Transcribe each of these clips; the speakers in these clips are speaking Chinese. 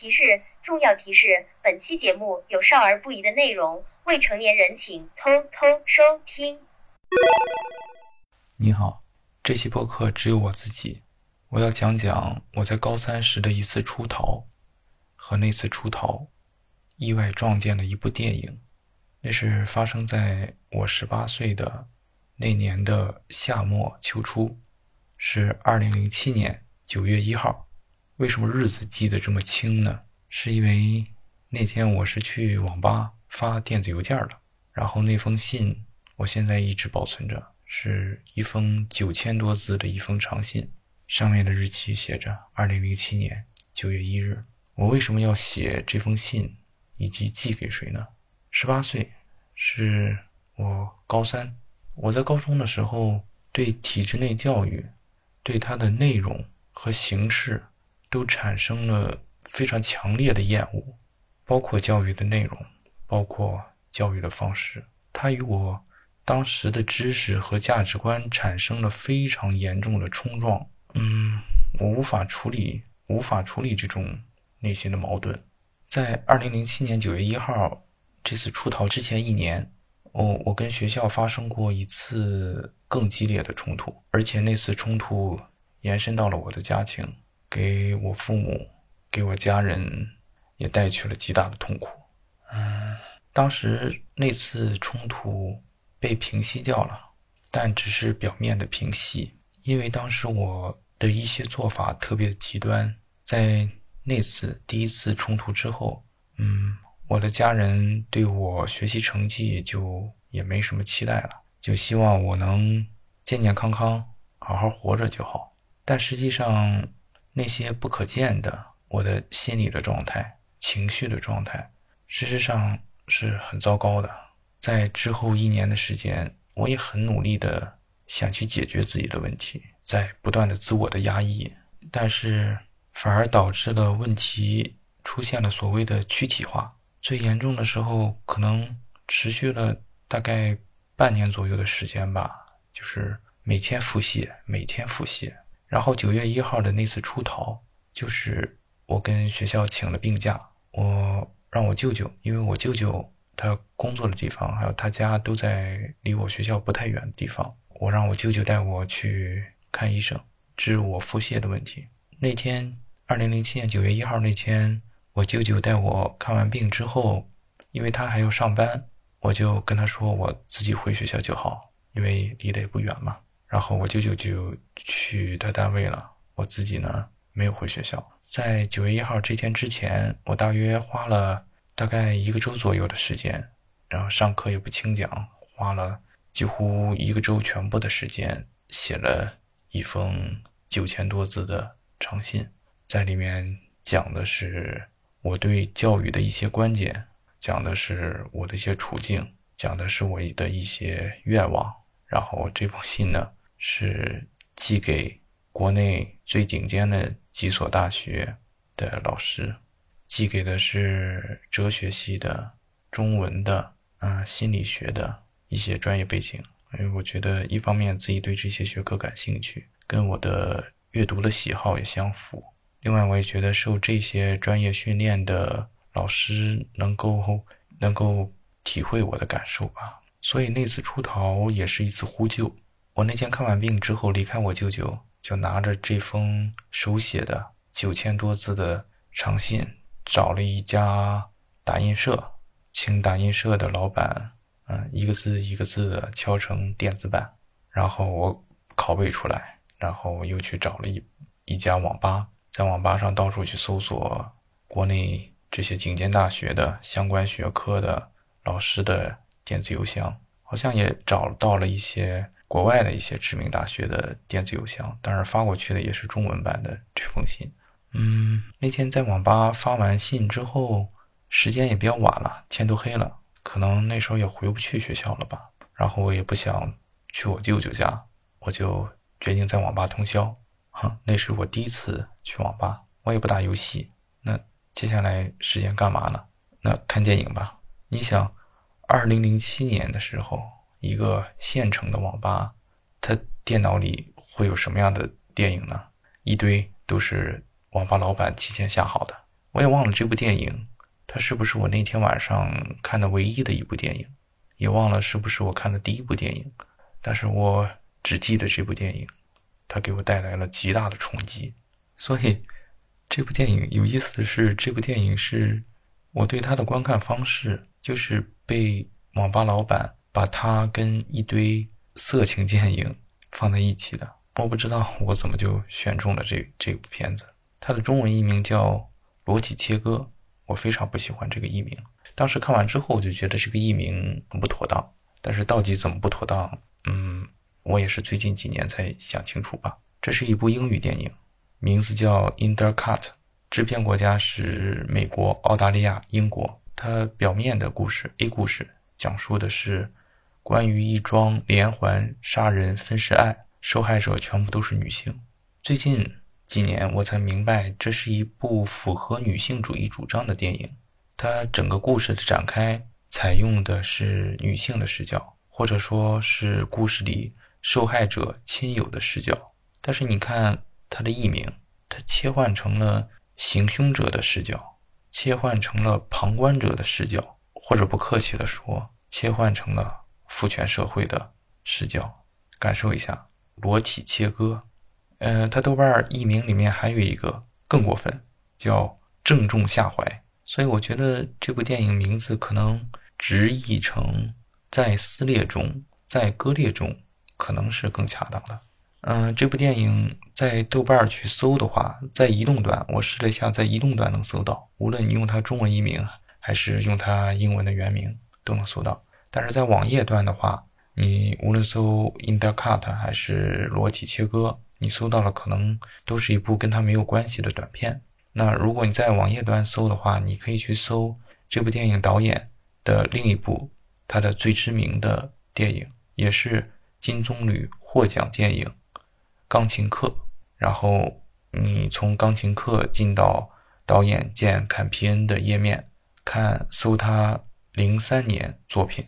提示：重要提示，本期节目有少儿不宜的内容，未成年人请偷偷收听。你好，这期播客只有我自己，我要讲讲我在高三时的一次出逃，和那次出逃意外撞见了一部电影，那是发生在我十八岁的那年的夏末秋初，是二零零七年九月一号。为什么日子记得这么清呢？是因为那天我是去网吧发电子邮件了，然后那封信我现在一直保存着，是一封九千多字的一封长信，上面的日期写着二零零七年九月一日。我为什么要写这封信，以及寄给谁呢？十八岁，是我高三。我在高中的时候对体制内教育，对它的内容和形式。都产生了非常强烈的厌恶，包括教育的内容，包括教育的方式，它与我当时的知识和价值观产生了非常严重的冲撞。嗯，我无法处理，无法处理这种内心的矛盾。在二零零七年九月一号这次出逃之前一年，我我跟学校发生过一次更激烈的冲突，而且那次冲突延伸到了我的家庭。给我父母，给我家人也带去了极大的痛苦。嗯，当时那次冲突被平息掉了，但只是表面的平息，因为当时我的一些做法特别的极端。在那次第一次冲突之后，嗯，我的家人对我学习成绩就也没什么期待了，就希望我能健健康康、好好活着就好。但实际上，那些不可见的，我的心理的状态、情绪的状态，事实上是很糟糕的。在之后一年的时间，我也很努力的想去解决自己的问题，在不断的自我的压抑，但是反而导致了问题出现了所谓的躯体化。最严重的时候，可能持续了大概半年左右的时间吧，就是每天腹泻，每天腹泻。然后九月一号的那次出逃，就是我跟学校请了病假，我让我舅舅，因为我舅舅他工作的地方还有他家都在离我学校不太远的地方，我让我舅舅带我去看医生，治我腹泻的问题。那天，二零零七年九月一号那天，我舅舅带我看完病之后，因为他还要上班，我就跟他说我自己回学校就好，因为离得也不远嘛。然后我舅舅就去他单位了，我自己呢没有回学校。在九月一号这天之前，我大约花了大概一个周左右的时间，然后上课也不轻讲，花了几乎一个周全部的时间，写了一封九千多字的长信，在里面讲的是我对教育的一些观点，讲的是我的一些处境，讲的是我的一些愿望。然后这封信呢。是寄给国内最顶尖的几所大学的老师，寄给的是哲学系的、中文的、啊心理学的一些专业背景。因为我觉得一方面自己对这些学科感兴趣，跟我的阅读的喜好也相符。另外，我也觉得受这些专业训练的老师能够能够体会我的感受吧。所以那次出逃也是一次呼救。我那天看完病之后离开我舅舅，就拿着这封手写的九千多字的长信，找了一家打印社，请打印社的老板，嗯，一个字一个字的敲成电子版，然后我拷贝出来，然后又去找了一一家网吧，在网吧上到处去搜索国内这些顶尖大学的相关学科的老师的电子邮箱，好像也找到了一些。国外的一些知名大学的电子邮箱，当然发过去的也是中文版的这封信。嗯，那天在网吧发完信之后，时间也比较晚了，天都黑了，可能那时候也回不去学校了吧。然后我也不想去我舅舅家，我就决定在网吧通宵。哼，那是我第一次去网吧，我也不打游戏。那接下来时间干嘛呢？那看电影吧。你想，二零零七年的时候。一个县城的网吧，他电脑里会有什么样的电影呢？一堆都是网吧老板提前下好的，我也忘了这部电影，它是不是我那天晚上看的唯一的一部电影，也忘了是不是我看的第一部电影。但是我只记得这部电影，它给我带来了极大的冲击。所以，这部电影有意思的是，这部电影是我对它的观看方式，就是被网吧老板把它跟一堆色情电影放在一起的。我不知道我怎么就选中了这这部片子。它的中文译名叫《裸体切割》，我非常不喜欢这个译名。当时看完之后，我就觉得这个译名很不妥当。但是到底怎么不妥当？嗯，我也是最近几年才想清楚吧。这是一部英语电影，名字叫《Intercut》，制片国家是美国、澳大利亚、英国。它表面的故事 A 故事讲述的是关于一桩连环杀人分尸案，受害者全部都是女性。最近几年我才明白，这是一部符合女性主义主张的电影。它整个故事的展开采用的是女性的视角。或者说是故事里受害者亲友的视角，但是你看它的译名，它切换成了行凶者的视角，切换成了旁观者的视角，或者不客气的说，切换成了父权社会的视角。感受一下裸体切割。嗯，它豆瓣译名里面还有一个更过分，叫正中下怀。所以我觉得这部电影名字可能直译成。在撕裂中，在割裂中，可能是更恰当的。嗯，这部电影在豆瓣去搜的话，在移动端，我试了一下，在移动端能搜到，无论你用它中文译名还是用它英文的原名，都能搜到。但是在网页端的话，你无论搜 Intercut 还是裸体切割，你搜到了可能都是一部跟它没有关系的短片。那如果你在网页端搜的话，你可以去搜这部电影导演的另一部。他的最知名的电影也是金棕榈获奖电影《钢琴课》，然后你从《钢琴课》进到导演见·坎皮恩的页面，看搜他零三年作品，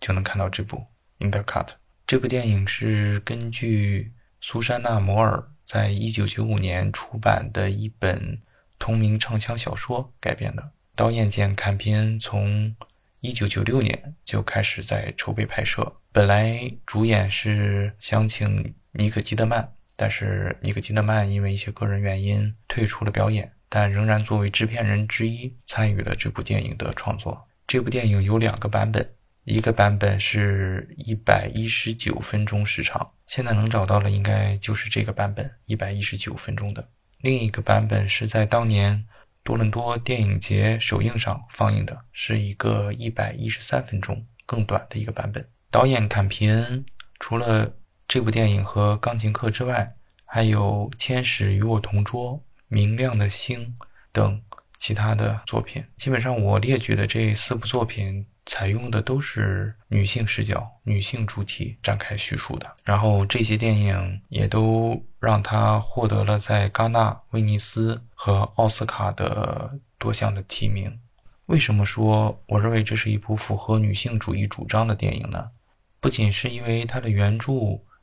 就能看到这部《In the Cut》。这部电影是根据苏珊娜·摩尔在一九九五年出版的一本同名畅销小说改编的。导演简·坎皮恩从一九九六年就开始在筹备拍摄，本来主演是想请尼可基德曼，但是尼可基德曼因为一些个人原因退出了表演，但仍然作为制片人之一参与了这部电影的创作。这部电影有两个版本，一个版本是一百一十九分钟时长，现在能找到的应该就是这个版本，一百一十九分钟的。另一个版本是在当年。多伦多电影节首映上放映的是一个一百一十三分钟更短的一个版本。导演坎皮恩除了这部电影和《钢琴课》之外，还有《天使与我同桌》《明亮的星》等其他的作品。基本上我列举的这四部作品。采用的都是女性视角、女性主体展开叙述的，然后这些电影也都让他获得了在戛纳、威尼斯和奥斯卡的多项的提名。为什么说我认为这是一部符合女性主义主张的电影呢？不仅是因为它的原著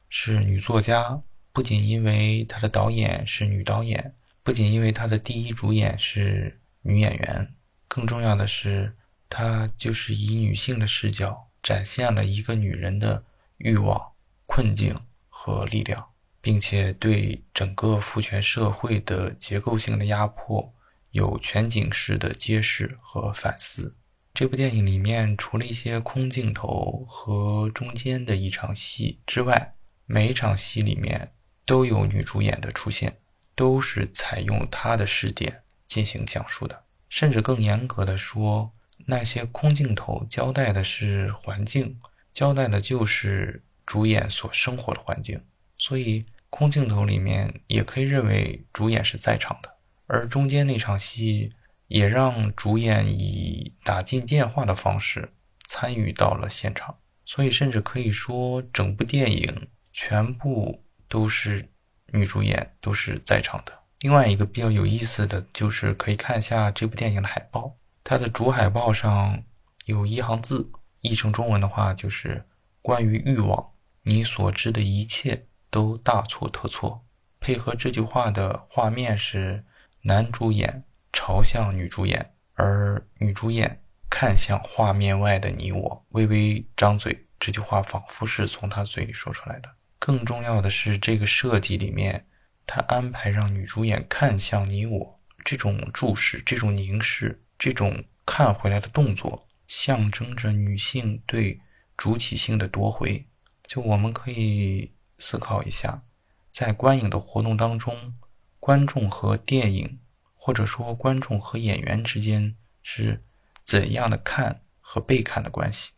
是女作家，不仅因为它的导演是女导演，不仅因为它的第一主演是女演员，更重要的是。它就是以女性的视角展现了一个女人的欲望、困境和力量，并且对整个父权社会的结构性的压迫有全景式的揭示和反思。这部电影里面，除了一些空镜头和中间的一场戏之外，每一场戏里面都有女主演的出现，都是采用她的视点进行讲述的，甚至更严格的说。那些空镜头交代的是环境，交代的就是主演所生活的环境，所以空镜头里面也可以认为主演是在场的。而中间那场戏也让主演以打进电话的方式参与到了现场，所以甚至可以说整部电影全部都是女主演都是在场的。另外一个比较有意思的就是可以看一下这部电影的海报。它的主海报上有一行字，译成中文的话就是“关于欲望，你所知的一切都大错特错”。配合这句话的画面是男主演朝向女主演，而女主演看向画面外的你我，微微张嘴。这句话仿佛是从他嘴里说出来的。更重要的是，这个设计里面，他安排让女主演看向你我，这种注视、这种凝视、这种看回来的动作，象征着女性对主体性的夺回。就我们可以思考一下，在观影的活动当中，观众和电影，或者说观众和演员之间是怎样的看和被看的关系？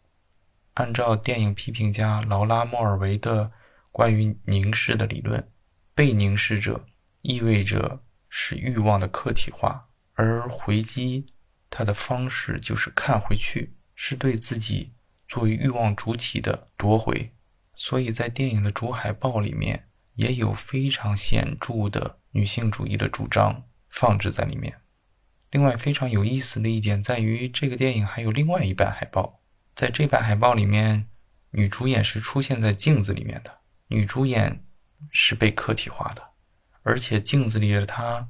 按照电影批评家劳拉·莫尔维的关于凝视的理论，被凝视者意味着是欲望的客体化，而回击它的方式就是看回去，是对自己作为欲望主体的夺回。所以在电影的主海报里面也有非常显著的女性主义的主张放置在里面。另外，非常有意思的一点在于，这个电影还有另外一版海报。在这版海报里面，女主演是出现在镜子里面的。女主演是被客体化的，而且镜子里的她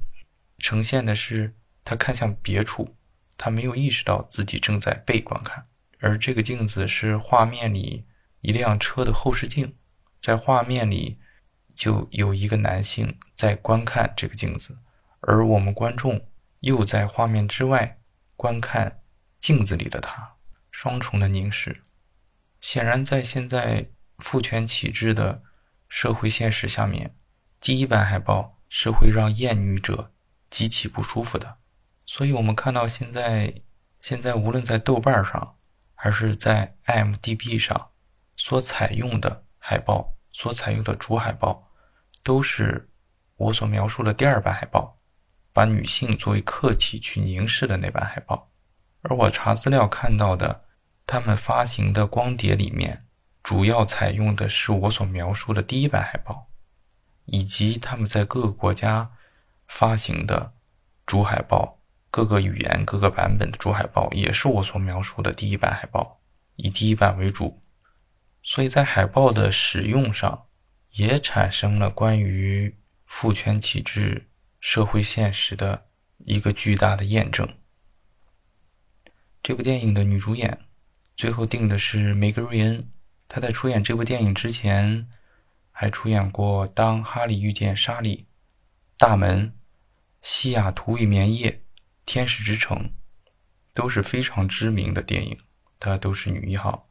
呈现的是她看向别处，他没有意识到自己正在被观看。而这个镜子是画面里一辆车的后视镜，在画面里就有一个男性在观看这个镜子，而我们观众又在画面之外观看镜子里的他。双重的凝视，显然在现在父权体制的社会现实下面，第一版海报是会让厌女者极其不舒服的。所以，我们看到现在，现在无论在豆瓣上还是在 IMDB 上所采用的海报，所采用的主海报，都是我所描述的第二版海报，把女性作为客体去凝视的那版海报。而我查资料看到的。他们发行的光碟里面，主要采用的是我所描述的第一版海报，以及他们在各个国家发行的主海报，各个语言、各个版本的主海报也是我所描述的第一版海报，以第一版为主。所以在海报的使用上，也产生了关于父权体制社会现实的一个巨大的验证。这部电影的女主演。最后定的是梅格瑞恩，她在出演这部电影之前，还出演过《当哈利遇见莎莉》《大门》《西雅图与棉叶》《天使之城》，都是非常知名的电影，她都是女一号。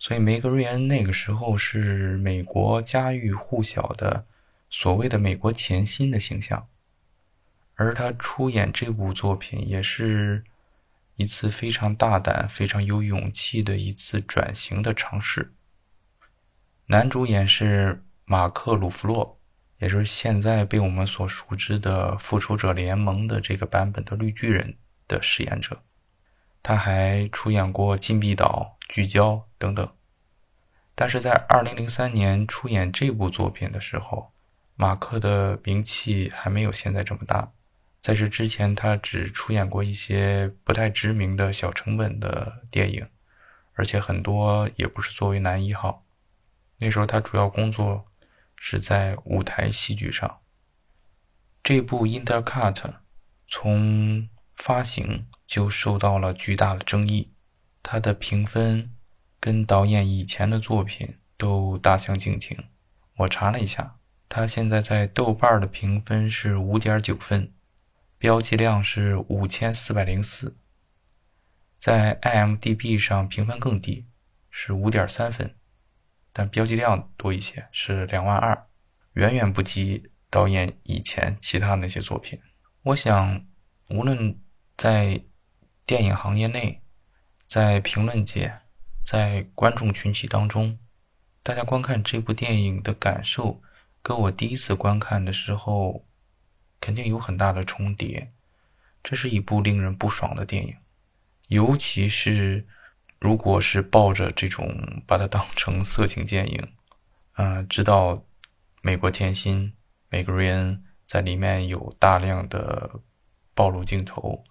所以梅格瑞恩那个时候是美国家喻户晓的所谓的“美国甜心”的形象，而她出演这部作品也是。一次非常大胆、非常有勇气的一次转型的尝试。男主演是马克·鲁弗洛，也就是现在被我们所熟知的《复仇者联盟》的这个版本的绿巨人的饰演者。他还出演过《禁闭岛》《聚焦》等等。但是在2003年出演这部作品的时候，马克的名气还没有现在这么大。在这之前，他只出演过一些不太知名的小成本的电影，而且很多也不是作为男一号。那时候他主要工作是在舞台戏剧上。这部《Intercut》从发行就受到了巨大的争议，它的评分跟导演以前的作品都大相径庭。我查了一下，他现在在豆瓣的评分是五点九分。标记量是五千四百零四，在 IMDB 上评分更低，是五点三分，但标记量多一些，是两万二，远远不及导演以前其他那些作品。我想，无论在电影行业内，在评论界，在观众群体当中，大家观看这部电影的感受，跟我第一次观看的时候。肯定有很大的重叠，这是一部令人不爽的电影，尤其是如果是抱着这种把它当成色情电影，嗯，知道美国甜心梅格瑞恩在里面有大量的暴露镜头，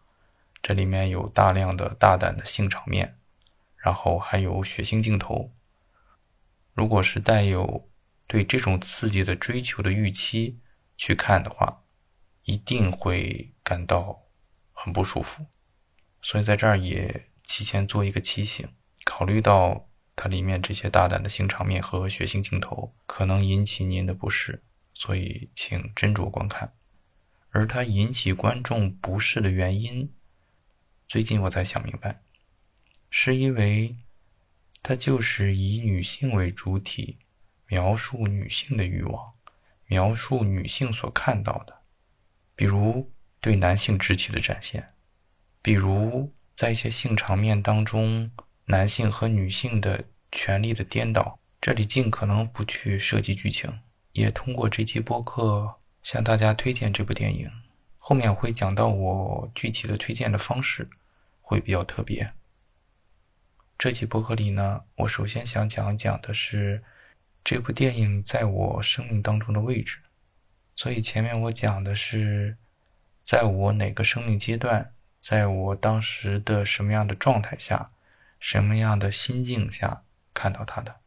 这里面有大量的大胆的性场面，然后还有血腥镜头，如果是带有对这种刺激的追求的预期去看的话。一定会感到很不舒服。所以在这儿也提前做一个提醒，考虑到它里面这些大胆的性场面和血腥镜头可能引起您的不适，所以请斟酌观看。而它引起观众不适的原因，最近我才想明白，是因为它就是以女性为主体，描述女性的欲望，描述女性所看到的，比如对男性肢体的展现。比如，在一些性场面当中，男性和女性的权利的颠倒，这里尽可能不去涉及剧情，也通过这期播客向大家推荐这部电影。后面会讲到我具体的推荐的方式，会比较特别。这期播客里呢，我首先想讲讲的是这部电影在我生命当中的位置。所以前面我讲的是，在我哪个生命阶段。在我当时的什么样的状态下，什么样的心境下看到他的？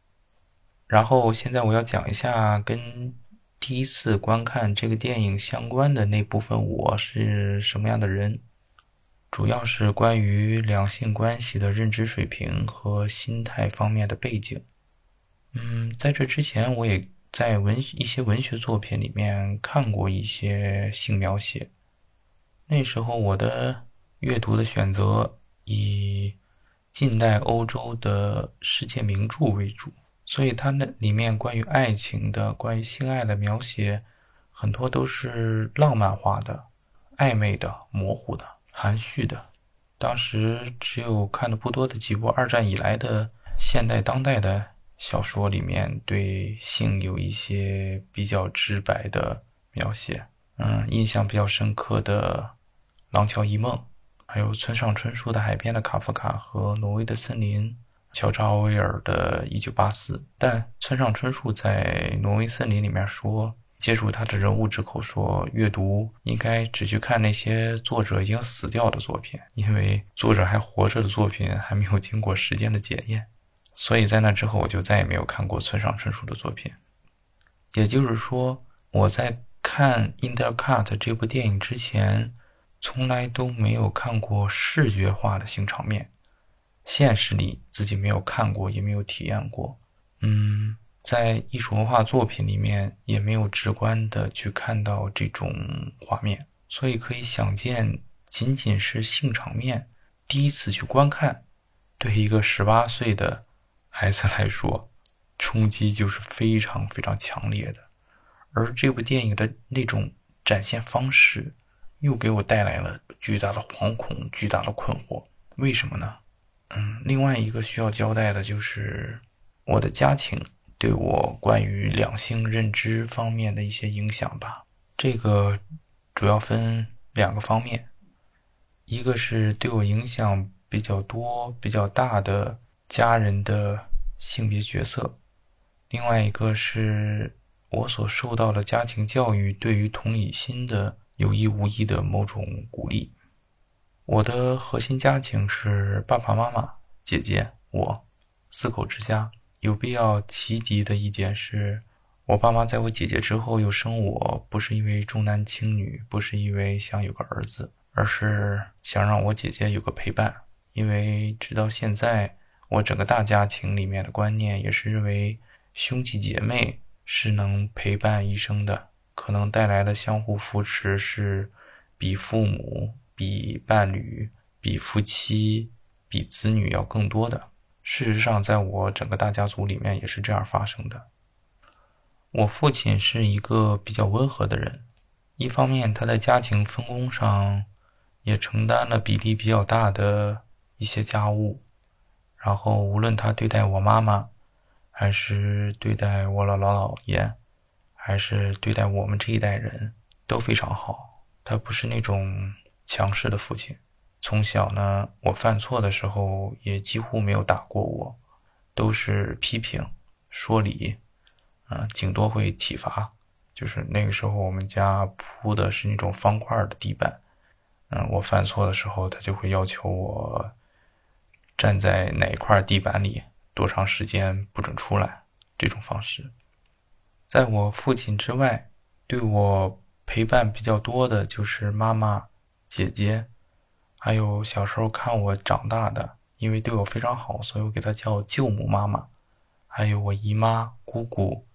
然后现在我要讲一下跟第一次观看这个电影相关的那部分，我是什么样的人？主要是关于两性关系的认知水平和心态方面的背景。嗯，在这之前，我也在文一些文学作品里面看过一些性描写。那时候我的。阅读的选择以近代欧洲的世界名著为主，所以它那里面关于爱情的、关于性爱的描写，很多都是浪漫化的、暧昧的、模糊的、含蓄的。当时只有看的不多的几部二战以来的现代当代的小说里面，对性有一些比较直白的描写。嗯，印象比较深刻的《廊桥遗梦》。还有村上春树的《海边的卡夫卡》和挪威的森林，乔治奥威尔的《一九八四》。但村上春树在《挪威森林》里面说，接触他的人物之口说，阅读应该只去看那些作者已经死掉的作品，因为作者还活着的作品还没有经过时间的检验。所以在那之后，我就再也没有看过村上春树的作品。也就是说，我在看《In the Cut》这部电影之前。从来都没有看过视觉化的性场面，现实里自己没有看过，也没有体验过。嗯，在艺术文化作品里面也没有直观的去看到这种画面，所以可以想见，仅仅是性场面，第一次去观看，对一个十八岁的孩子来说，冲击就是非常非常强烈的。而这部电影的那种展现方式。又给我带来了巨大的惶恐、巨大的困惑。为什么呢？嗯，另外一个需要交代的就是我的家庭对我关于两性认知方面的一些影响吧。这个主要分两个方面，一个是对我影响比较多、比较大的家人的性别角色，另外一个是我所受到的家庭教育对于同理心的。有意无意的某种鼓励。我的核心家庭是爸爸妈妈、姐姐、我四口之家。有必要提及的一点是，我爸妈在我姐姐之后又生我，不是因为重男轻女，不是因为想有个儿子，而是想让我姐姐有个陪伴。因为直到现在，我整个大家庭里面的观念也是认为兄弟姐妹是能陪伴一生的。可能带来的相互扶持是比父母、比伴侣、比夫妻、比子女要更多的。事实上，在我整个大家族里面也是这样发生的。我父亲是一个比较温和的人，一方面他在家庭分工上也承担了比例比较大的一些家务，然后无论他对待我妈妈，还是对待我姥姥姥爷。还是对待我们这一代人都非常好。他不是那种强势的父亲。从小呢，我犯错的时候也几乎没有打过我，都是批评、说理，啊，顶多会体罚。就是那个时候，我们家铺的是那种方块的地板，嗯，我犯错的时候，他就会要求我站在哪一块地板里多长时间不准出来，这种方式。在我父亲之外，对我陪伴比较多的就是妈妈、姐姐，还有小时候看我长大的，因为对我非常好，所以我给她叫舅母妈妈。还有我姨妈、姑姑、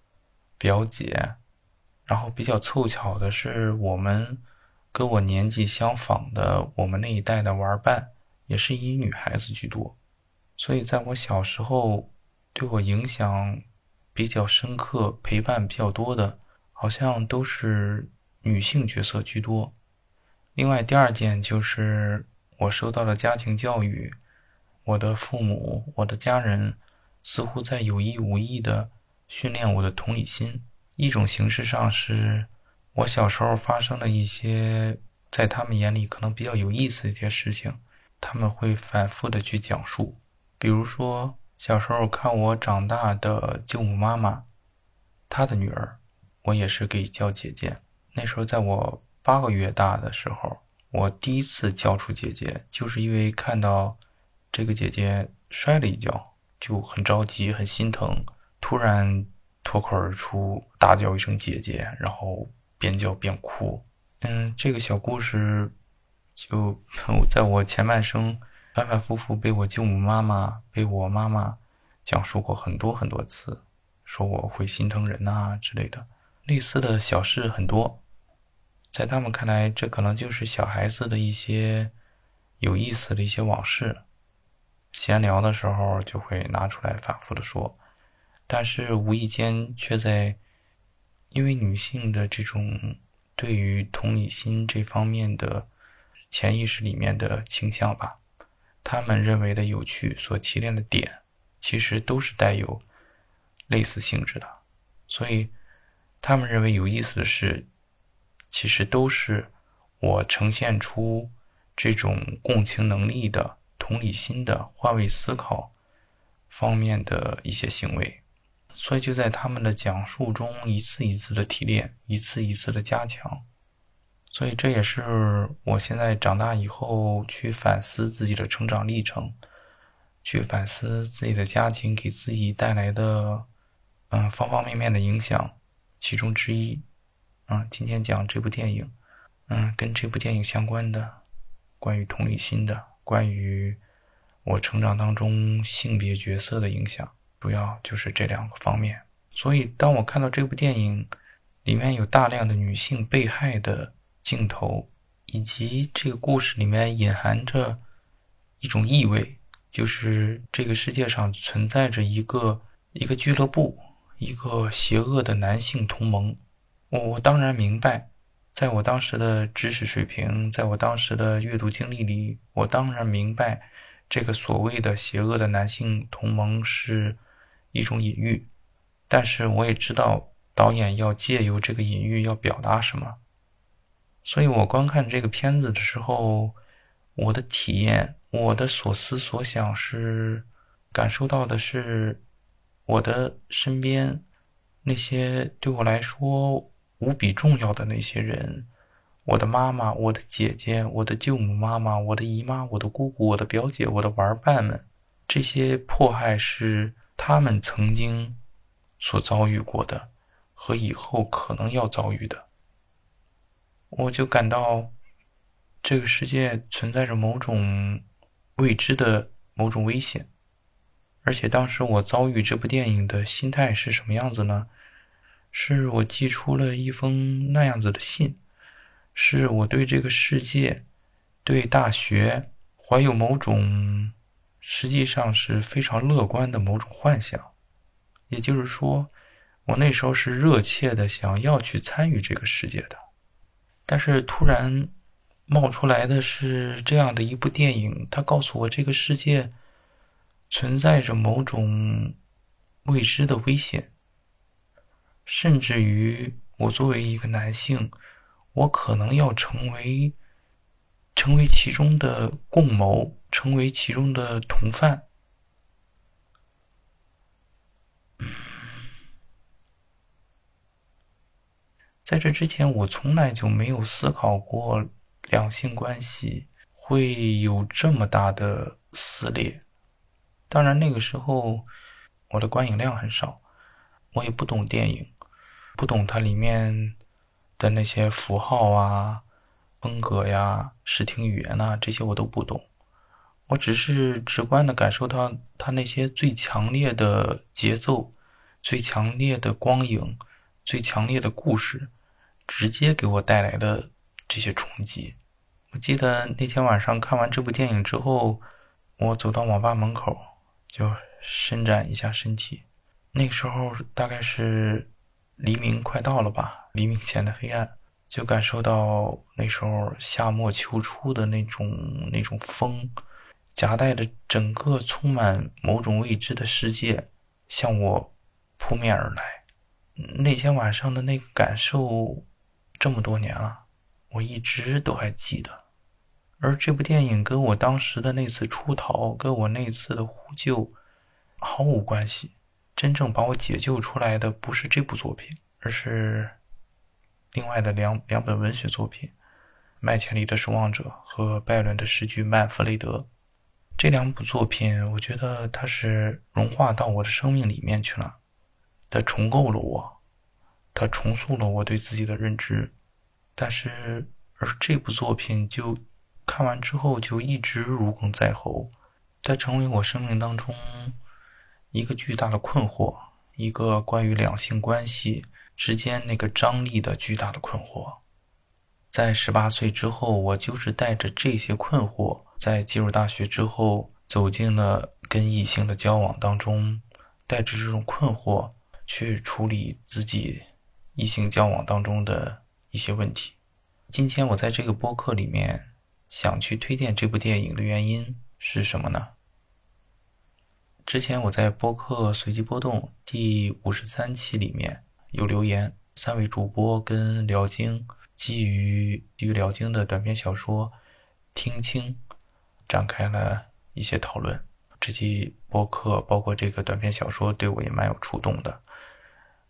表姐，然后比较凑巧的是，我们跟我年纪相仿的，我们那一代的玩伴也是以女孩子居多，所以在我小时候对我影响比较深刻、陪伴比较多的，好像都是女性角色居多。另外，第二件就是我受到了家庭教育，我的父母、我的家人。似乎在有意无意的训练我的同理心。一种形式上是，我小时候发生的一些在他们眼里可能比较有意思的一些事情，他们会反复的去讲述。比如说，小时候看我长大的舅母妈妈，她的女儿，我也是给叫姐姐。那时候在我八个月大的时候，我第一次叫出姐姐，就是因为看到这个姐姐摔了一跤。就很着急，很心疼，突然脱口而出大叫一声“姐姐”，然后边叫边哭。嗯，这个小故事就 在我前半生反反复复被我舅母妈妈、被我妈妈讲述过很多很多次，说我会心疼人呐之类的。类似的小事很多，在他们看来，这可能就是小孩子的一些有意思的一些往事。闲聊的时候就会拿出来反复的说，但是无意间却在，因为女性的这种对于同理心这方面的潜意识里面的倾向吧，他们认为的有趣所提炼的点，其实都是带有类似性质的，所以他们认为有意思的是，其实都是我呈现出这种共情能力的。同理心的换位思考方面的一些行为，所以就在他们的讲述中一次一次的提炼，一次一次的加强。所以这也是我现在长大以后去反思自己的成长历程，去反思自己的家庭给自己带来的嗯方方面面的影响其中之一。嗯，今天讲这部电影，嗯，跟这部电影相关的关于同理心的。关于我成长当中性别角色的影响，主要就是这两个方面。所以，当我看到这部电影里面有大量的女性被害的镜头，以及这个故事里面隐含着一种意味，就是这个世界上存在着一个一个俱乐部，一个邪恶的男性同盟。我我当然明白。在我当时的知识水平，在我当时的阅读经历里，我当然明白，这个所谓的邪恶的男性同盟是一种隐喻，但是我也知道导演要借由这个隐喻要表达什么，所以我观看这个片子的时候，我的体验，我的所思所想是感受到的是，我的身边那些对我来说。无比重要的那些人，我的妈妈，我的姐姐，我的舅母妈妈，我的姨妈，我的姑姑，我的表姐，我的玩伴们，这些迫害是他们曾经所遭遇过的，和以后可能要遭遇的。我就感到这个世界存在着某种未知的某种危险，而且当时我遭遇这部电影的心态是什么样子呢？是我寄出了一封那样子的信，是我对这个世界、对大学怀有某种实际上是非常乐观的某种幻想。也就是说，我那时候是热切的想要去参与这个世界的。但是突然冒出来的是这样的一部电影，它告诉我这个世界存在着某种未知的危险。甚至于，我作为一个男性，我可能要成为成为其中的共谋，成为其中的同犯。在这之前，我从来就没有思考过两性关系会有这么大的撕裂。当然，那个时候我的观影量很少，我也不懂电影。不懂它里面的那些符号啊，风格呀、视听语言呐，这些我都不懂。我只是直观的感受到他那些最强烈的节奏、最强烈的光影、最强烈的故事，直接给我带来的这些冲击。我记得那天晚上看完这部电影之后，我走到网吧门口，就伸展一下身体。那个时候大概是黎明快到了吧，黎明前的黑暗，就感受到那时候夏末秋初的那种那种风。夹带着整个充满某种未知的世界向我扑面而来。那天晚上的那个感受，这么多年了，我一直都还记得。而这部电影跟我当时的那次出逃，跟我那次的呼救毫无关系。真正把我解救出来的不是这部作品，而是另外的两两本文学作品：《麦田里的守望者》和拜伦的诗句《曼弗雷德》。这两部作品，我觉得它是融化到我的生命里面去了，它重构了我，它重塑了我对自己的认知。但是，而这部作品就看完之后就一直如鲠在喉，它成为我生命当中一个巨大的困惑，一个关于两性关系之间那个张力的巨大的困惑。在十八岁之后，我就是带着这些困惑。在进入大学之后，走进了跟异性的交往当中，带着这种困惑去处理自己异性交往当中的一些问题。今天我在这个播客里面想去推荐这部电影的原因是什么呢？之前我在播客随机波动第五十三期里面有留言，三位主播跟辽京基于基于辽京的短篇小说《听清》。展开了一些讨论，这期播客包括这个短篇小说对我也蛮有触动的。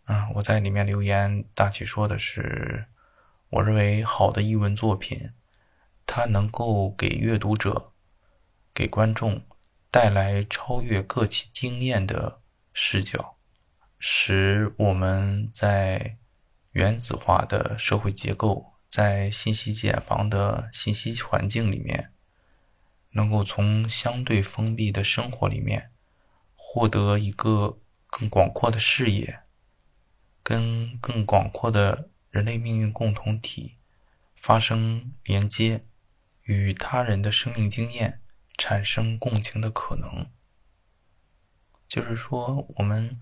嗯，我在里面留言大体说的是，我认为好的译文作品，它能够给阅读者、给观众带来超越个体经验的视角，使我们在原子化的社会结构、在信息茧房的信息环境里面。能够从相对封闭的生活里面获得一个更广阔的视野，跟更广阔的人类命运共同体发生连接，与他人的生命经验产生共情的可能。就是说，我们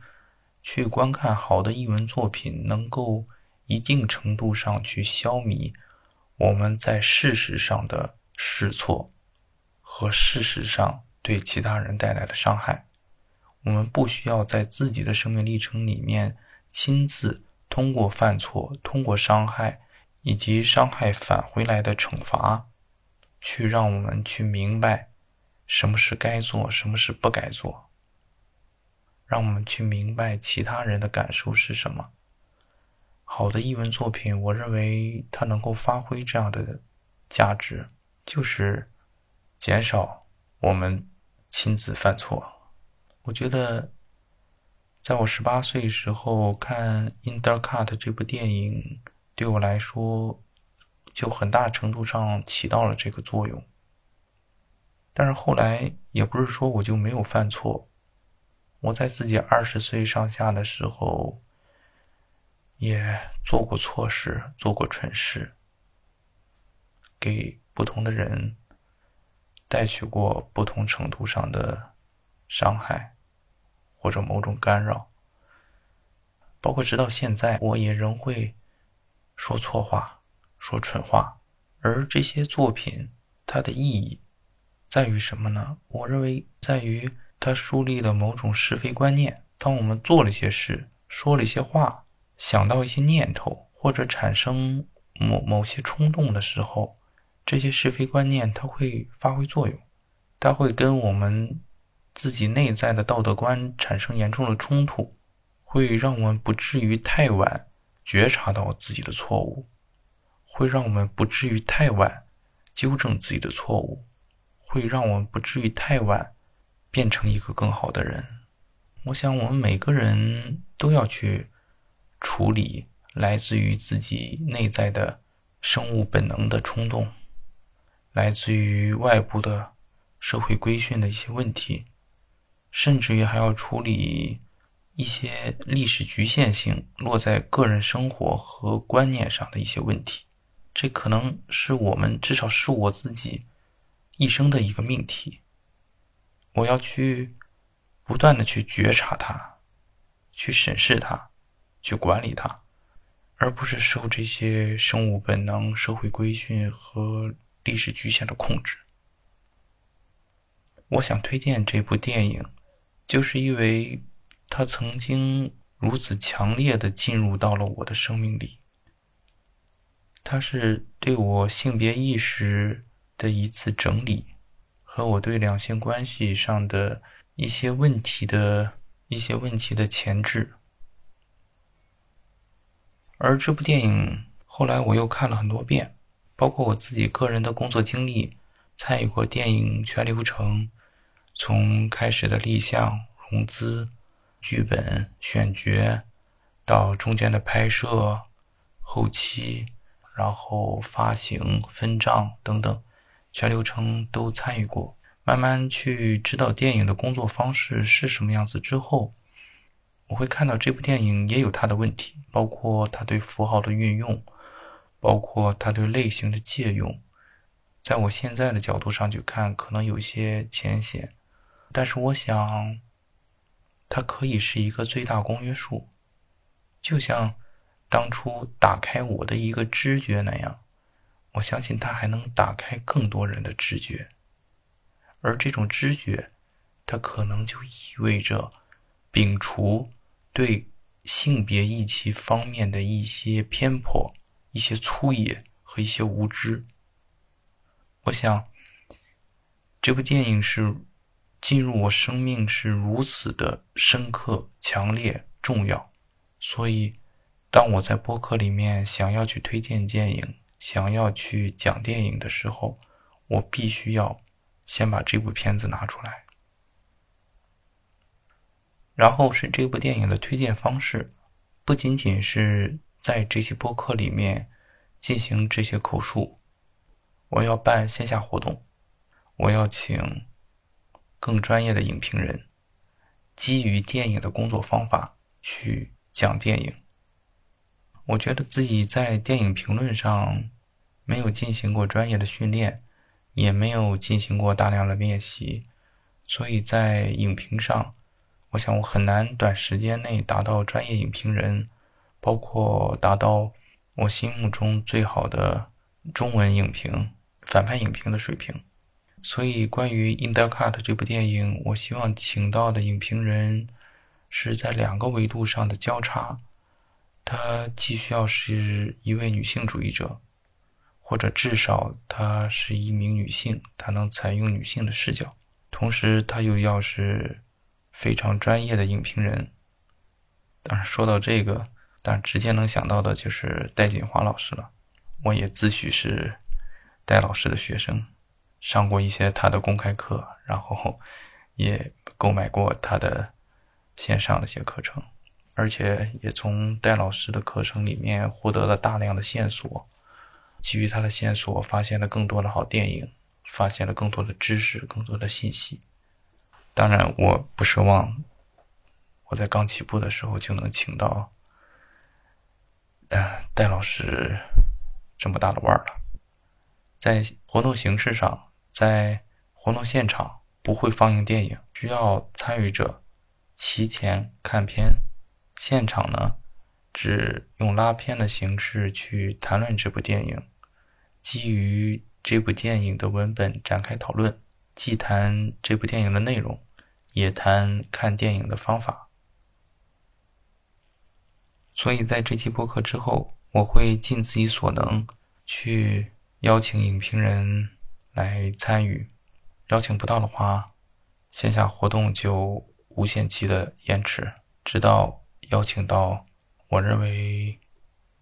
去观看好的译文作品，能够一定程度上去消弭我们在事实上的试错。和事实上对其他人带来的伤害，我们不需要在自己的生命历程里面亲自通过犯错、通过伤害以及伤害返回来的惩罚，去让我们去明白什么是该做，什么是不该做，让我们去明白其他人的感受是什么。好的译文作品，我认为它能够发挥这样的价值，就是。减少我们亲自犯错。我觉得，在我十八岁时候看《Intercut》这部电影，对我来说就很大程度上起到了这个作用。但是后来也不是说我就没有犯错，我在自己二十岁上下的时候也做过错事，做过蠢事，给不同的人。带去过不同程度上的伤害，或者某种干扰，包括直到现在，我也仍会说错话、说蠢话。而这些作品，它的意义在于什么呢？我认为在于它树立了某种是非观念。当我们做了些事、说了一些话、想到一些念头，或者产生某某些冲动的时候。这些是非观念，它会发挥作用，它会跟我们自己内在的道德观产生严重的冲突，会让我们不至于太晚觉察到自己的错误，会让我们不至于太晚纠正自己的错误，会让我们不至于太晚变成一个更好的人。我想，我们每个人都要去处理来自于自己内在的。生物本能的冲动，来自于外部的社会规训的一些问题，甚至于还要处理一些历史局限性落在个人生活和观念上的一些问题。这可能是我们，至少是我自己一生的一个命题。我要去不断的去觉察它，去审视它，去管理它。而不是受这些生物本能、社会规训和历史局限的控制。我想推荐这部电影，就是因为它曾经如此强烈的进入到了我的生命里。它是对我性别意识的一次整理，和我对两性关系上的一些问题的一些问题的前置。而这部电影后来我又看了很多遍，包括我自己个人的工作经历，参与过电影全流程，从开始的立项、融资、剧本选角，到中间的拍摄、后期，然后发行、分账等等，全流程都参与过。慢慢去知道电影的工作方式是什么样子之后。我会看到这部电影也有它的问题，包括它对符号的运用，包括它对类型的借用。在我现在的角度上去看，可能有些浅显，但是我想，它可以是一个最大公约数，就像当初打开我的一个知觉那样，我相信它还能打开更多人的知觉，而这种知觉，它可能就意味着摒除。对性别议题方面的一些偏颇、一些粗野和一些无知，我想这部电影是进入我生命是如此的深刻、强烈、重要，所以当我在播客里面想要去推荐电影、想要去讲电影的时候，我必须要先把这部片子拿出来。然后是这部电影的推荐方式，不仅仅是在这些播客里面进行这些口述，我要办线下活动，我要请更专业的影评人，基于电影的工作方法去讲电影。我觉得自己在电影评论上没有进行过专业的训练，也没有进行过大量的练习，所以在影评上。我想，我很难短时间内达到专业影评人，包括达到我心目中最好的中文影评、反派影评的水平。所以，关于《In the Cut》这部电影，我希望请到的影评人是在两个维度上的交叉。他既需要是一位女性主义者，或者至少她是一名女性，她能采用女性的视角，同时她又要是。非常专业的影评人，当然说到这个，但直接能想到的就是戴锦华老师了。我也自诩是戴老师的学生，上过一些他的公开课，然后 也购买过他的线上的一些课程，而且也从戴老师的课程里面获得了大量的线索。基于他的线索，发现了更多的好电影，发现了更多的知识，更多的信息。当然，我不奢望我在刚起步的时候就能请到，呃，戴老师这么大的腕儿了。在活动形式上，在活动现场不会放映电影，需要参与者提前看片，现场呢只用拉片的形式去谈论这部电影，基于这部电影的文本展开讨论。既谈这部电影的内容，也谈看电影的方法。所以在这期播客之后，我会尽自己所能去邀请影评人来参与。邀请不到的话，线下活动就无限期的延迟，直到邀请到我认为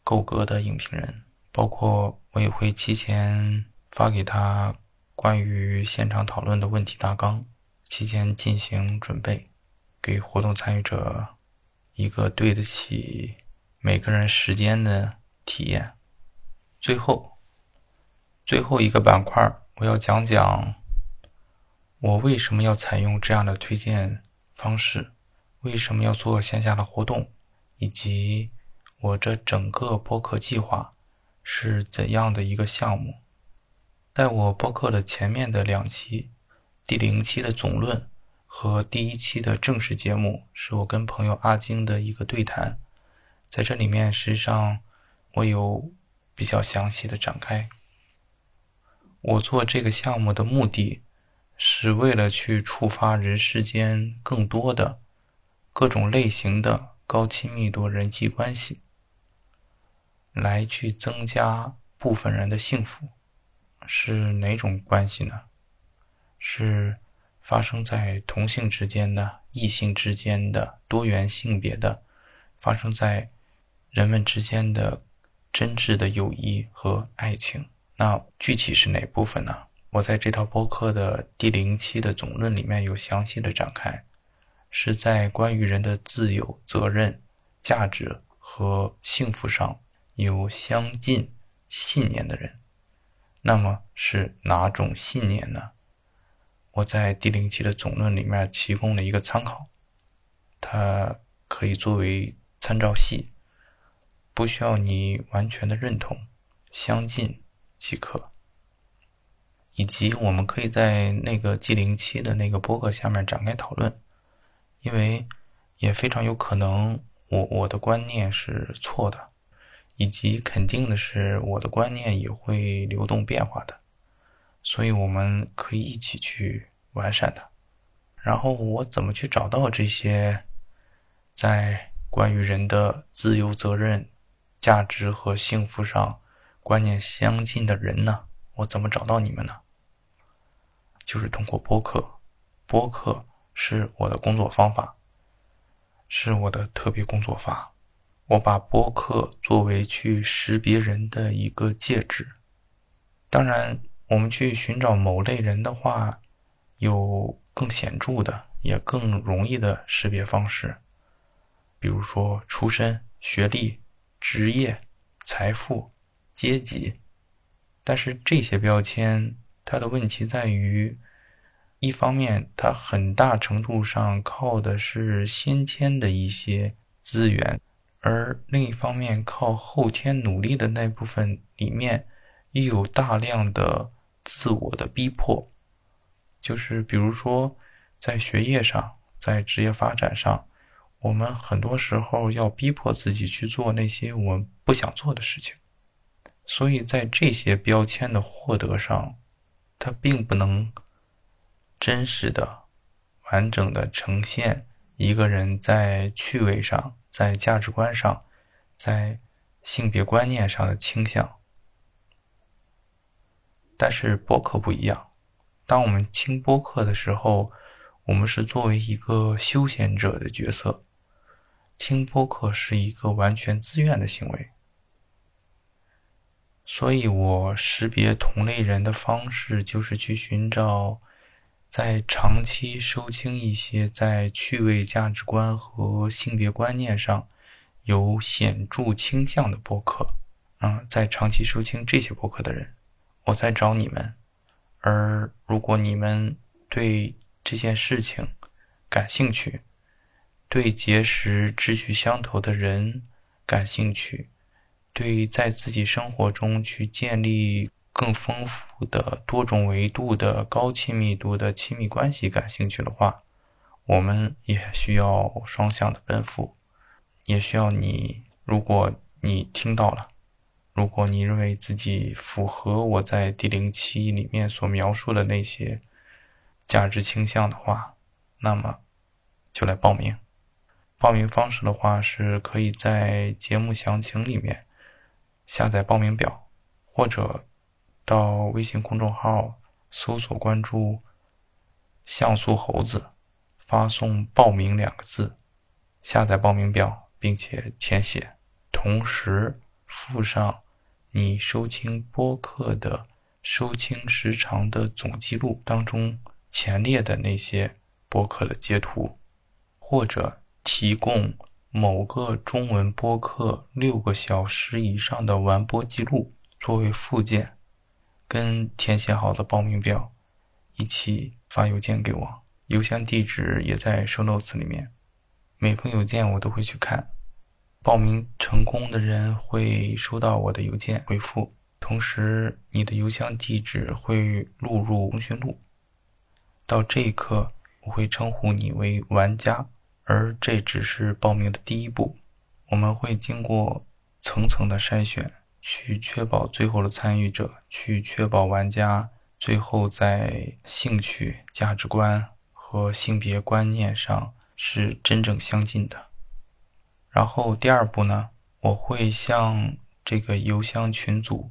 够格的影评人。包括我也会提前发给他。关于现场讨论的问题大纲，提前进行准备，给活动参与者一个对得起每个人时间的体验。最后，最后一个板块，我要讲讲我为什么要采用这样的推荐方式，为什么要做线下的活动，以及我这整个播客计划是怎样的一个项目。在我播客的前面的两期，第零期的总论和第一期的正式节目，是我跟朋友阿晶的一个对谈，在这里面实际上我有比较详细的展开。我做这个项目的目的，是为了去触发人世间更多的各种类型的高亲密度人际关系，来去增加部分人的幸福。是哪种关系呢？是发生在同性之间的、异性之间的、多元性别的，发生在人们之间的真挚的友谊和爱情。那具体是哪部分呢？我在这套播客的第零期的总论里面有详细的展开，是在关于人的自由、责任、价值和幸福上有相近信念的人。那么是哪种信念呢？我在第零期的总论里面提供了一个参考，它可以作为参照系，不需要你完全的认同，相近。即可，以及我们可以在那个 G 零七的那个博客下面展开讨论，因为也非常有可能我我的观念是错的，以及肯定的是我的观念也会流动变化的，所以我们可以一起去完善它。然后我怎么去找到这些在关于人的自由、责任、价值和幸福上？观念相近的人呢？我怎么找到你们呢？就是通过播客，播客是我的工作方法，是我的特别工作法。我把播客作为去识别人的一个介质。当然，我们去寻找某类人的话，有更显著的，也更容易的识别方式，比如说出身、学历、职业、财富。阶级，但是这些标签它的问题在于，一方面它很大程度上靠的是先天的一些资源，而另一方面靠后天努力的那部分里面，又有大量的自我的逼迫，就是比如说在学业上，在职业发展上，我们很多时候要逼迫自己去做那些我们不想做的事情。所以在这些标签的获得上，它并不能真实的、完整的呈现一个人在趣味上、在价值观上、在性别观念上的倾向。但是播客不一样，当我们听播客的时候，我们是作为一个休闲者的角色，听播客是一个完全自愿的行为。所以，我识别同类人的方式就是去寻找在长期收听一些在趣味价值观和性别观念上有显著倾向的博客。嗯，在长期收听这些博客的人，我在找你们。而如果你们对这件事情感兴趣，对结识志趣相投的人感兴趣。对在自己生活中去建立更丰富的多种维度的高亲密度的亲密关系感兴趣的话，我们也需要双向的奔赴，也需要你。如果你听到了，如果你认为自己符合我在第零期里面所描述的那些价值倾向的话，那么就来报名。报名方式的话，是可以在节目详情里面。下载报名表，或者到微信公众号搜索关注“像素猴子”，发送“报名”两个字，下载报名表，并且填写，同时附上你收听播客的收听时长的总记录当中前列的那些播客的截图，或者提供。某个中文播客六个小时以上的完播记录作为附件，跟填写好的报名表一起发邮件给我，邮箱地址也在 show notes 里面。每封邮件我都会去看，报名成功的人会收到我的邮件回复，同时你的邮箱地址会录入通讯录。到这一刻，我会称呼你为玩家，而这只是报名的第一步。我们会经过层层的筛选，去确保最后的参与者，去确保玩家最后在兴趣、价值观和性别观念上是真正相近的。然后第二步呢，我会向这个邮箱群组、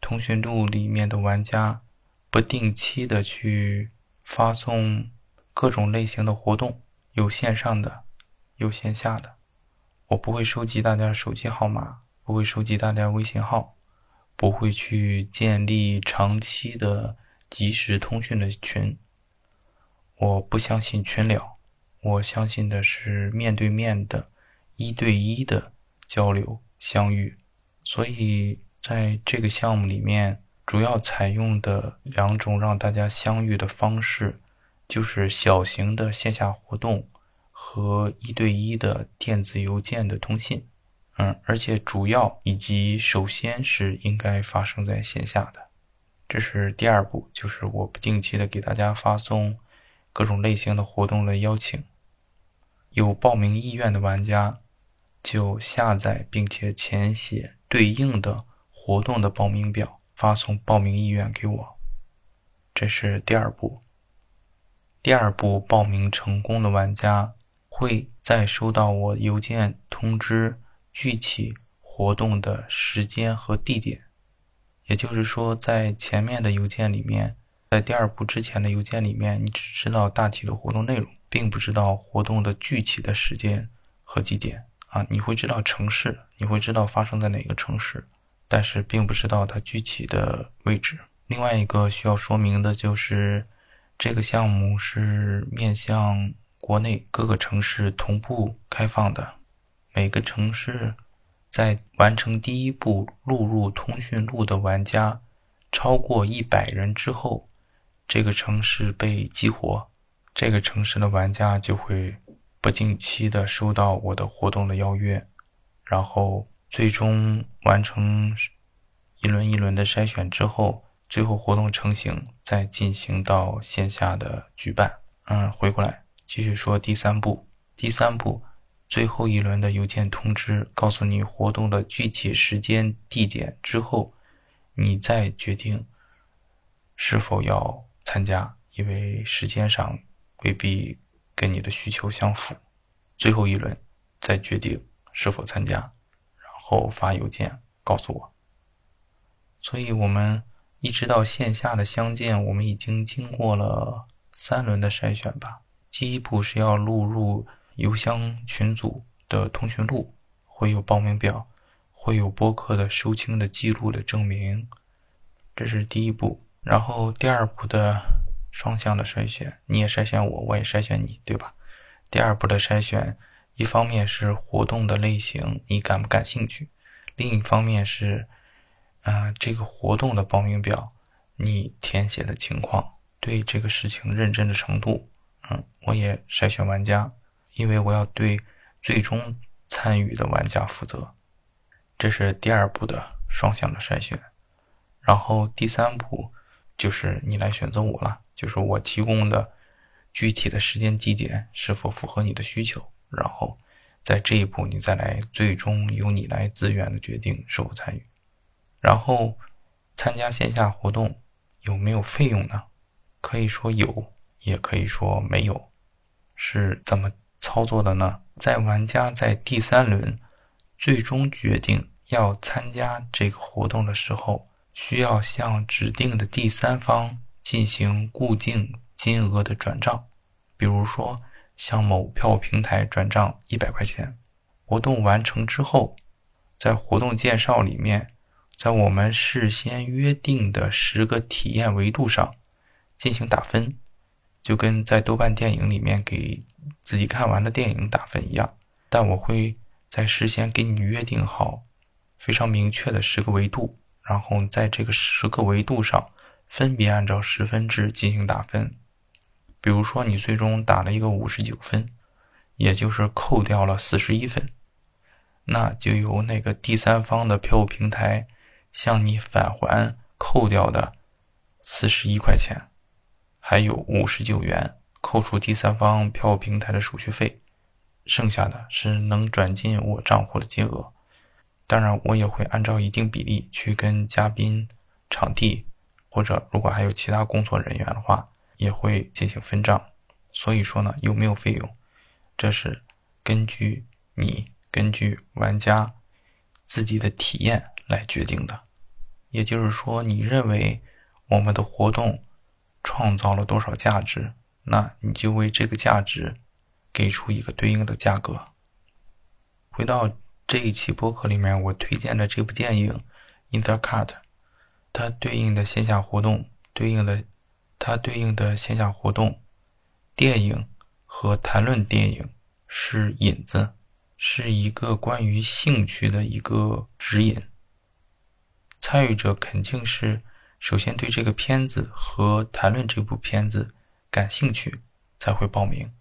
通讯录里面的玩家不定期的去发送各种类型的活动，有线上的，有线下的。我不会收集大家手机号码，不会收集大家微信号，不会去建立长期的即时通讯的群。我不相信群聊，我相信的是面对面的、一对一的交流相遇。所以在这个项目里面，主要采用的两种让大家相遇的方式，就是小型的线下活动。和一对一的电子邮件的通信，嗯，而且主要以及首先是应该发生在线下的，这是第二步，就是我不定期的给大家发送各种类型的活动的邀请，有报名意愿的玩家就下载并且填写对应的活动的报名表，发送报名意愿给我，这是第二步。第二步，报名成功的玩家。会再收到我邮件通知具体活动的时间和地点，也就是说，在前面的邮件里面，在第二步之前的邮件里面，你只知道大体的活动内容，并不知道活动的具体的时间和地点啊。你会知道城市，你会知道发生在哪个城市，但是并不知道它具体的位置。另外一个需要说明的就是，这个项目是面向。国内各个城市同步开放的，每个城市在完成第一步录入通讯录的玩家超过一百人之后，这个城市被激活，这个城市的玩家就会不定期的收到我的活动的邀约，然后最终完成一轮一轮的筛选之后，最后活动成型，再进行到线下的举办。嗯，回过来。继续说第三步，第三步，最后一轮的邮件通知告诉你活动的具体时间、地点之后，你再决定是否要参加，因为时间上未必跟你的需求相符。最后一轮再决定是否参加，然后发邮件告诉我。所以，我们一直到线下的相见，我们已经经过了三轮的筛选吧。第一步是要录入邮箱群组的通讯录，会有报名表，会有播客的收听的记录的证明，这是第一步。然后第二步的双向的筛选，你也筛选我，我也筛选你，对吧？第二步的筛选，一方面是活动的类型，你感不感兴趣；另一方面是，啊，这个活动的报名表，你填写的情况，对这个事情认真的程度。嗯，我也筛选玩家，因为我要对最终参与的玩家负责。这是第二步的双向的筛选，然后第三步就是你来选择我了，就是我提供的具体的时间地点是否符合你的需求，然后在这一步你再来最终由你来自愿的决定是否参与。然后参加线下活动有没有费用呢？可以说有。也可以说没有，是怎么操作的呢？在玩家在第三轮最终决定要参加这个活动的时候，需要向指定的第三方进行固定金额的转账，比如说向某票平台转账一百块钱。活动完成之后，在活动介绍里面，在我们事先约定的十个体验维度上进行打分。就跟在豆瓣电影里面给自己看完的电影打分一样，但我会在事先给你约定好非常明确的十个维度，然后在这个十个维度上分别按照十分制进行打分。比如说，你最终打了一个五十九分，也就是扣掉了四十一分，那就由那个第三方的票务平台向你返还扣掉的四十一块钱，还有五十九元扣除第三方票务平台的手续费，剩下的是能转进我账户的金额。当然，我也会按照一定比例去跟嘉宾、场地，或者如果还有其他工作人员的话。也会进行分账，所以说呢，有没有费用，这是根据你根据玩家自己的体验来决定的。也就是说，你认为我们的活动创造了多少价值，那你就为这个价值给出一个对应的价格。回到这一期播客里面，我推荐的这部电影《In the Cut》，它对应的线下活动对应的。它对应的线下活动、电影和谈论电影是引子，是一个关于兴趣的一个指引。参与者肯定是首先对这个片子和谈论这部片子感兴趣才会报名。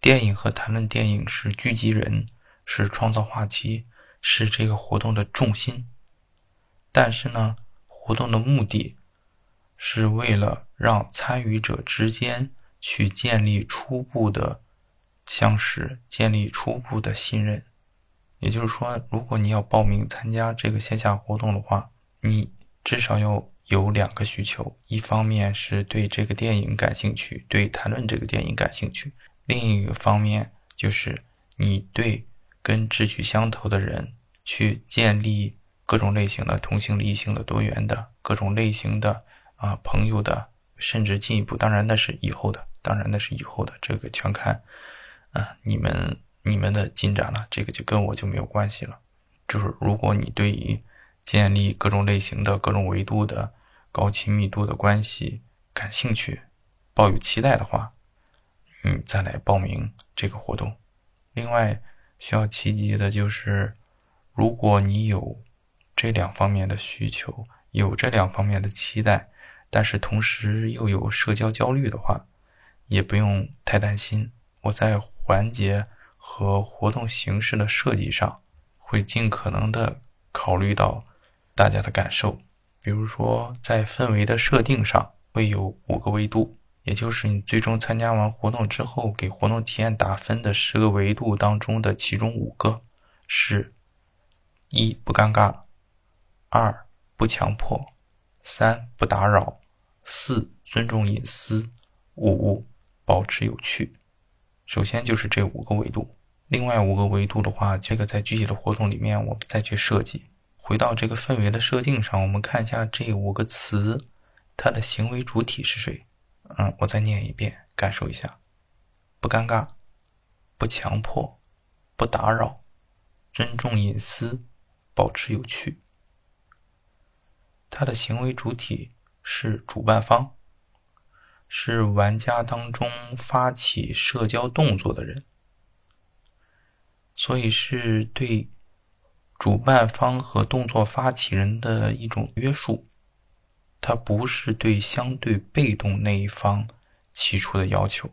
电影和谈论电影是聚集人，是创造话题，是这个活动的重心。但是呢，活动的目的。是为了让参与者之间去建立初步的相识，建立初步的信任。也就是说，如果你要报名参加这个线下活动的话，你至少要有两个需求：一方面是对这个电影感兴趣，对谈论这个电影感兴趣；另一个方面就是你对跟志趣相投的人去建立各种类型的同性、异性的、多元的各种类型的。啊，朋友的，甚至进一步，当然那是以后的，当然那是以后的，这个全看，啊，你们你们的进展了，这个就跟我就没有关系了。就是如果你对于建立各种类型的各种维度的高亲密度的关系感兴趣，抱有期待的话，你再来报名这个活动。另外需要提及的就是，如果你有这两方面的需求，有这两方面的期待。但是同时又有社交焦虑的话，也不用太担心。我在环节和活动形式的设计上，会尽可能的考虑到大家的感受。比如说，在氛围的设定上，会有五个维度，也就是你最终参加完活动之后，给活动体验打分的十个维度当中的其中五个是：一不尴尬，二不强迫。三不打扰，四尊重隐私，五保持有趣。首先就是这五个维度，另外五个维度的话，这个在具体的活动里面我们再去设计。回到这个氛围的设定上，我们看一下这五个词，它的行为主体是谁？嗯，我再念一遍，感受一下：不尴尬，不强迫，不打扰，尊重隐私，保持有趣。它的行为主体是主办方，是玩家当中发起社交动作的人，所以是对主办方和动作发起人的一种约束。它不是对相对被动那一方提出的要求，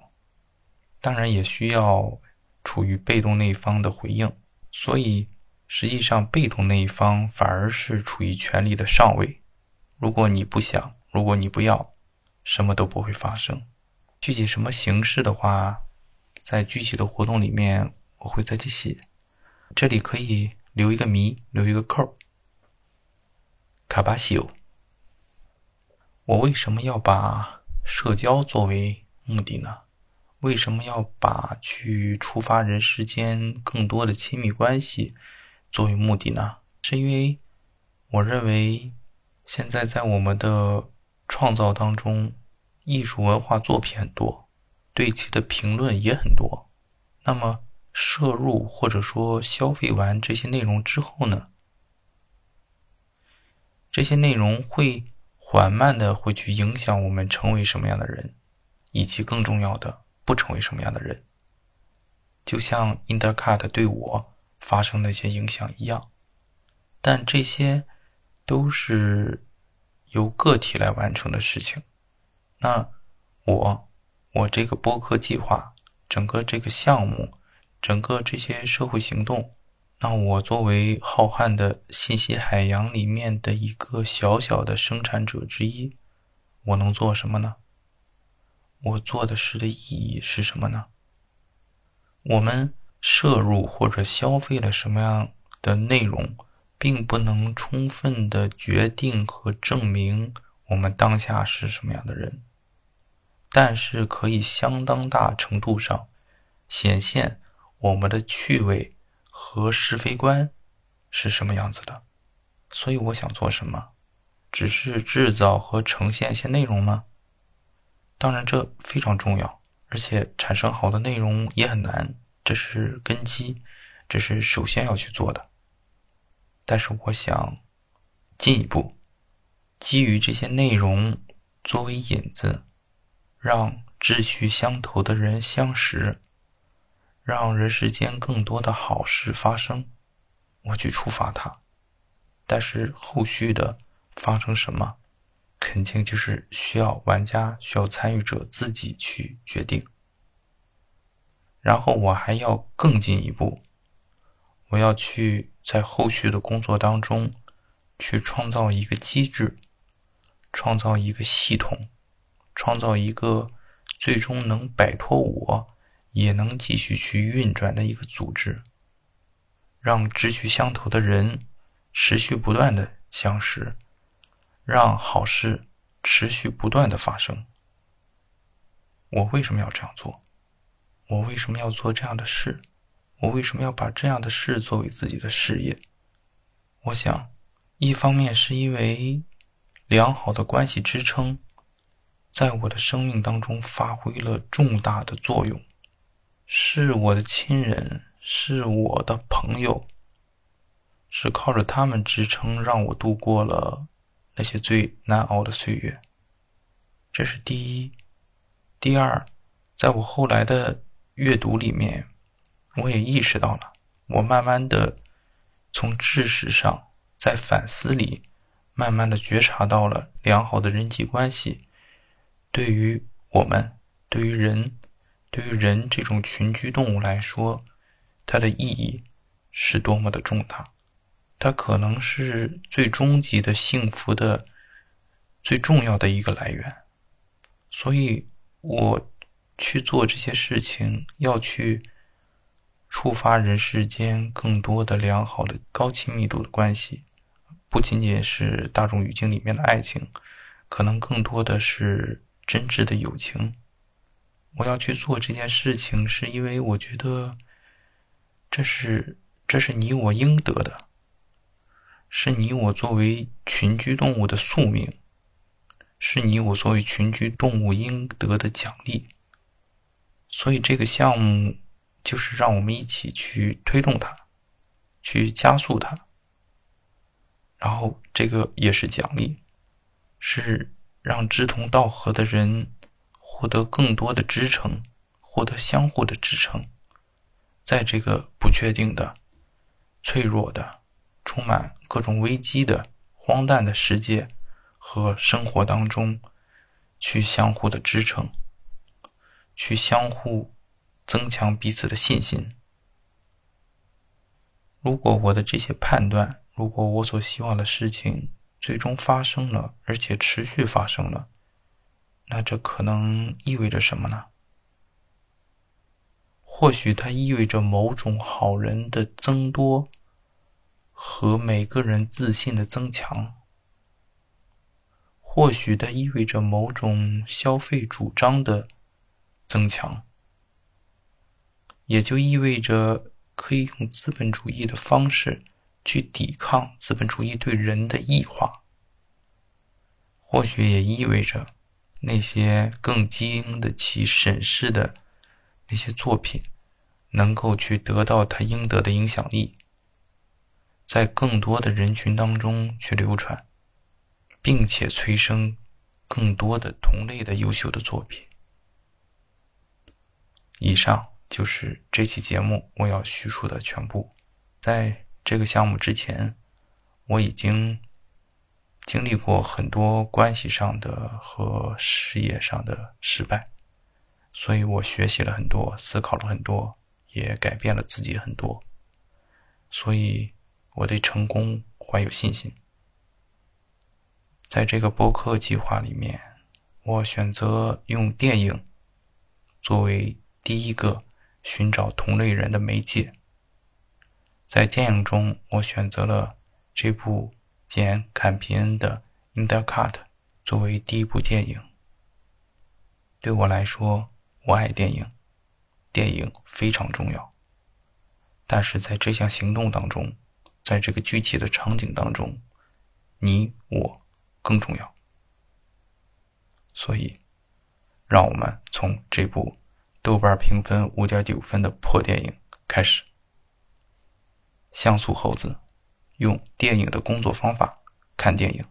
当然也需要处于被动那一方的回应。所以实际上，被动那一方反而是处于权力的上位。如果你不想，如果你不要，什么都不会发生。具体什么形式的话，在具体的活动里面我会再去写。这里可以留一个谜，留一个扣。卡巴西欧，我为什么要把社交作为目的呢？为什么要把去触发人世间更多的亲密关系作为目的呢？是因为我认为。现在在我们的创造当中，艺术文化作品很多，对其的评论也很多。那么摄入或者说消费完这些内容之后呢？这些内容会缓慢的会去影响我们成为什么样的人，以及更重要的不成为什么样的人。就像 Intercut 对我发生的一些影响一样，但这些。都是由个体来完成的事情。那我，我这个播客计划，整个这个项目，整个这些社会行动，那我作为浩瀚的信息海洋里面的一个小小的生产者之一，我能做什么呢？我做的事的意义是什么呢？我们摄入或者消费了什么样的内容，并不能充分的决定和证明我们当下是什么样的人。但是可以相当大程度上显现我们的趣味和是非观是什么样子的。所以我想做什么，只是制造和呈现一些内容吗？当然，这非常重要，而且产生好的内容也很难，这是根基，这是首先要去做的。但是我想进一步，基于这些内容作为引子。让志趣相投的人相识，让人世间更多的好事发生，我去触发它。但是后续的发生什么，肯定就是需要玩家、需要参与者自己去决定。然后我还要更进一步，我要去在后续的工作当中，去创造一个机制，创造一个系统。创造一个最终能摆脱我，也能继续去运转的一个组织，让志趣相投的人持续不断的相识，让好事持续不断的发生。我为什么要这样做？我为什么要做这样的事？我为什么要把这样的事作为自己的事业？我想，一方面是因为良好的关系支撑。在我的生命当中发挥了重大的作用，是我的亲人，是我的朋友，是靠着他们支撑，让我度过了那些最难熬的岁月。这是第一。第二，在我后来的阅读里面，我也意识到了，我慢慢的从知识上，在反思里，慢慢的觉察到了良好的人际关系。对于我们，对于人，对于人这种群居动物来说，它的意义是多么的重大。它可能是最终极的幸福的最重要的一个来源。所以，我去做这些事情，要去触发人世间更多的良好的高亲密度的关系，不仅仅是大众语境里面的爱情，可能更多的是。真挚的友情，我要去做这件事情，是因为我觉得这是这是你我应得的，是你我作为群居动物的宿命，是你我作为群居动物应得的奖励。所以这个项目就是让我们一起去推动它，去加速它，然后这个也是奖励，是。让志同道合的人获得更多的支撑，获得相互的支撑，在这个不确定的、脆弱的、充满各种危机的荒诞的世界和生活当中，去相互的支撑，去相互增强彼此的信心。如果我的这些判断，如果我所希望的事情，最终发生了，而且持续发生了，那这可能意味着什么呢？或许它意味着某种好人的增多和每个人自信的增强。或许它意味着某种消费主张的增强，也就意味着可以用资本主义的方式。去抵抗资本主义对人的异化，或许也意味着那些更经得起审视的那些作品，能够去得到它应得的影响力，在更多的人群当中去流传，并且催生更多的同类的优秀的作品。以上就是这期节目我要叙述的全部，在。这个项目之前，我已经经历过很多关系上的和事业上的失败，所以我学习了很多，思考了很多，也改变了自己很多，所以我对成功怀有信心。在这个播客计划里面，我选择用电影作为第一个寻找同类人的媒介。在电影中，我选择了这部。简·坎皮恩的《In the Cut》作为第一部电影，对我来说，我爱电影，电影非常重要。但是在这项行动当中，在这个具体的场景当中，你我更重要。所以，让我们从这部豆瓣评分五点九分的破电影开始。像素猴子。用电影的工作方法看电影。